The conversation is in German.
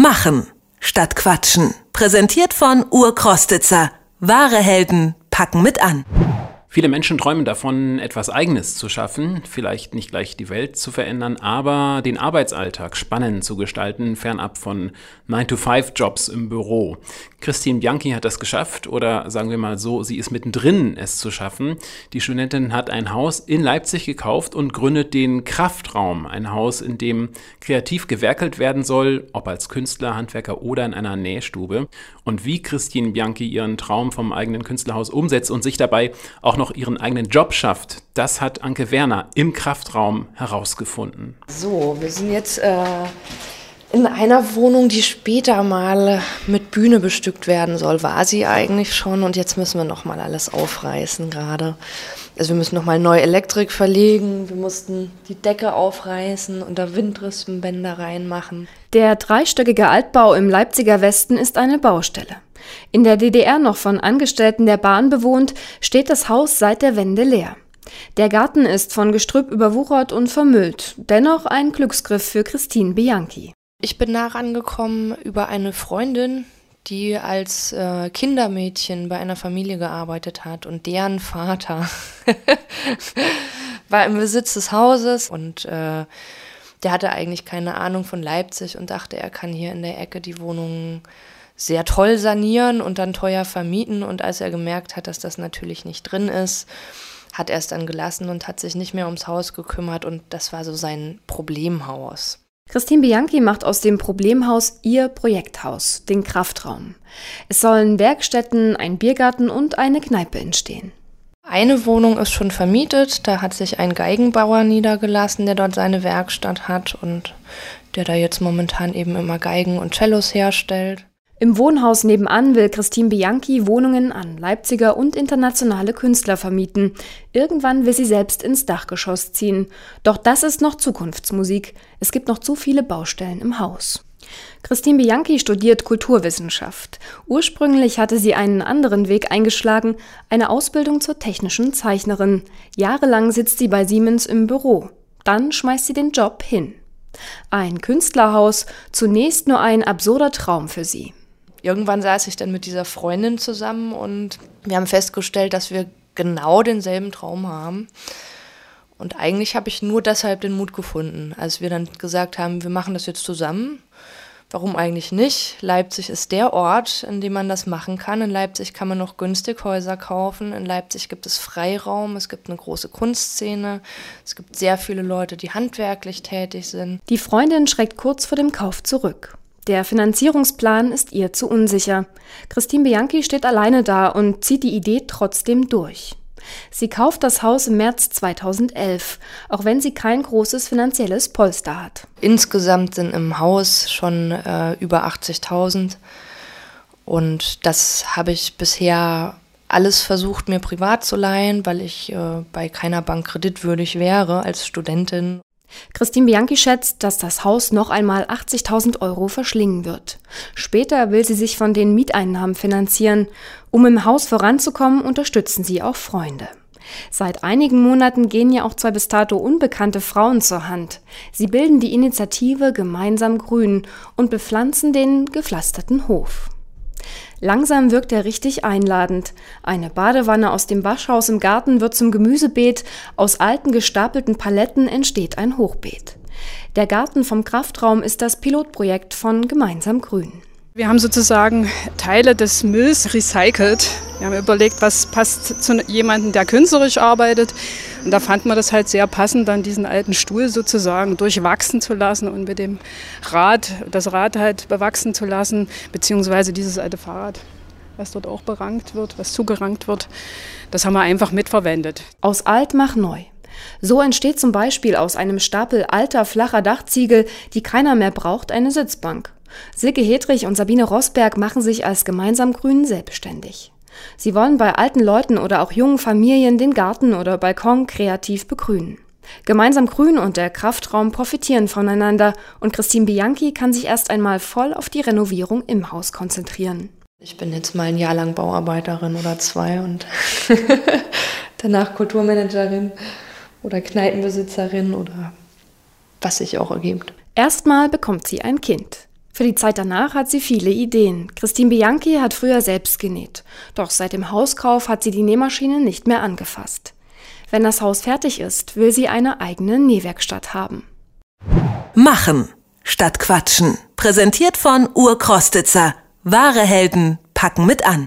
Machen statt Quatschen. Präsentiert von Urkrostitzer. Wahre Helden packen mit an. Viele Menschen träumen davon, etwas Eigenes zu schaffen, vielleicht nicht gleich die Welt zu verändern, aber den Arbeitsalltag spannend zu gestalten, fernab von 9-to-5-Jobs im Büro. Christine Bianchi hat das geschafft oder sagen wir mal so, sie ist mittendrin, es zu schaffen. Die Studentin hat ein Haus in Leipzig gekauft und gründet den Kraftraum, ein Haus, in dem kreativ gewerkelt werden soll, ob als Künstler, Handwerker oder in einer Nähstube. Und wie Christine Bianchi ihren Traum vom eigenen Künstlerhaus umsetzt und sich dabei auch noch ihren eigenen Job schafft, das hat Anke Werner im Kraftraum herausgefunden. So, wir sind jetzt äh, in einer Wohnung, die später mal mit Bühne bestückt werden soll. War sie eigentlich schon und jetzt müssen wir noch mal alles aufreißen gerade. Also wir müssen noch mal neue Elektrik verlegen, wir mussten die Decke aufreißen und da Windrispenbänder reinmachen. Der dreistöckige Altbau im Leipziger Westen ist eine Baustelle. In der DDR noch von Angestellten der Bahn bewohnt, steht das Haus seit der Wende leer. Der Garten ist von Gestrüpp überwuchert und vermüllt, dennoch ein Glücksgriff für Christine Bianchi. Ich bin nah rangekommen über eine Freundin, die als äh, Kindermädchen bei einer Familie gearbeitet hat und deren Vater war im Besitz des Hauses und äh, der hatte eigentlich keine Ahnung von Leipzig und dachte, er kann hier in der Ecke die Wohnungen sehr toll sanieren und dann teuer vermieten. Und als er gemerkt hat, dass das natürlich nicht drin ist, hat er es dann gelassen und hat sich nicht mehr ums Haus gekümmert. Und das war so sein Problemhaus. Christine Bianchi macht aus dem Problemhaus ihr Projekthaus, den Kraftraum. Es sollen Werkstätten, ein Biergarten und eine Kneipe entstehen. Eine Wohnung ist schon vermietet, da hat sich ein Geigenbauer niedergelassen, der dort seine Werkstatt hat und der da jetzt momentan eben immer Geigen und Cellos herstellt. Im Wohnhaus nebenan will Christine Bianchi Wohnungen an Leipziger und internationale Künstler vermieten. Irgendwann will sie selbst ins Dachgeschoss ziehen. Doch das ist noch Zukunftsmusik. Es gibt noch zu viele Baustellen im Haus. Christine Bianchi studiert Kulturwissenschaft. Ursprünglich hatte sie einen anderen Weg eingeschlagen, eine Ausbildung zur technischen Zeichnerin. Jahrelang sitzt sie bei Siemens im Büro. Dann schmeißt sie den Job hin. Ein Künstlerhaus, zunächst nur ein absurder Traum für sie irgendwann saß ich dann mit dieser Freundin zusammen und wir haben festgestellt, dass wir genau denselben Traum haben. Und eigentlich habe ich nur deshalb den Mut gefunden, als wir dann gesagt haben, wir machen das jetzt zusammen. Warum eigentlich nicht? Leipzig ist der Ort, in dem man das machen kann. In Leipzig kann man noch günstig Häuser kaufen. In Leipzig gibt es Freiraum, es gibt eine große Kunstszene, es gibt sehr viele Leute, die handwerklich tätig sind. Die Freundin schreckt kurz vor dem Kauf zurück. Der Finanzierungsplan ist ihr zu unsicher. Christine Bianchi steht alleine da und zieht die Idee trotzdem durch. Sie kauft das Haus im März 2011, auch wenn sie kein großes finanzielles Polster hat. Insgesamt sind im Haus schon äh, über 80.000 und das habe ich bisher alles versucht, mir privat zu leihen, weil ich äh, bei keiner Bank kreditwürdig wäre als Studentin. Christine Bianchi schätzt, dass das Haus noch einmal 80.000 Euro verschlingen wird. Später will sie sich von den Mieteinnahmen finanzieren. Um im Haus voranzukommen, unterstützen sie auch Freunde. Seit einigen Monaten gehen ja auch zwei bis dato unbekannte Frauen zur Hand. Sie bilden die Initiative Gemeinsam Grün und bepflanzen den gepflasterten Hof. Langsam wirkt er richtig einladend. Eine Badewanne aus dem Waschhaus im Garten wird zum Gemüsebeet, aus alten gestapelten Paletten entsteht ein Hochbeet. Der Garten vom Kraftraum ist das Pilotprojekt von Gemeinsam Grün. Wir haben sozusagen Teile des Mülls recycelt. Wir haben überlegt, was passt zu jemandem, der künstlerisch arbeitet. Und da fand man das halt sehr passend, dann diesen alten Stuhl sozusagen durchwachsen zu lassen und mit dem Rad, das Rad halt bewachsen zu lassen, beziehungsweise dieses alte Fahrrad, was dort auch berankt wird, was zugerankt wird. Das haben wir einfach mitverwendet. Aus alt mach neu. So entsteht zum Beispiel aus einem Stapel alter, flacher Dachziegel, die keiner mehr braucht, eine Sitzbank. Silke Hedrich und Sabine Rosberg machen sich als gemeinsam Grünen selbstständig. Sie wollen bei alten Leuten oder auch jungen Familien den Garten oder Balkon kreativ begrünen. Gemeinsam Grün und der Kraftraum profitieren voneinander und Christine Bianchi kann sich erst einmal voll auf die Renovierung im Haus konzentrieren. Ich bin jetzt mal ein Jahr lang Bauarbeiterin oder zwei und danach Kulturmanagerin oder Kneipenbesitzerin oder was sich auch ergibt. Erstmal bekommt sie ein Kind. Für die Zeit danach hat sie viele Ideen. Christine Bianchi hat früher selbst genäht. Doch seit dem Hauskauf hat sie die Nähmaschine nicht mehr angefasst. Wenn das Haus fertig ist, will sie eine eigene Nähwerkstatt haben. Machen statt Quatschen. Präsentiert von Urkrostitzer. Wahre Helden packen mit an.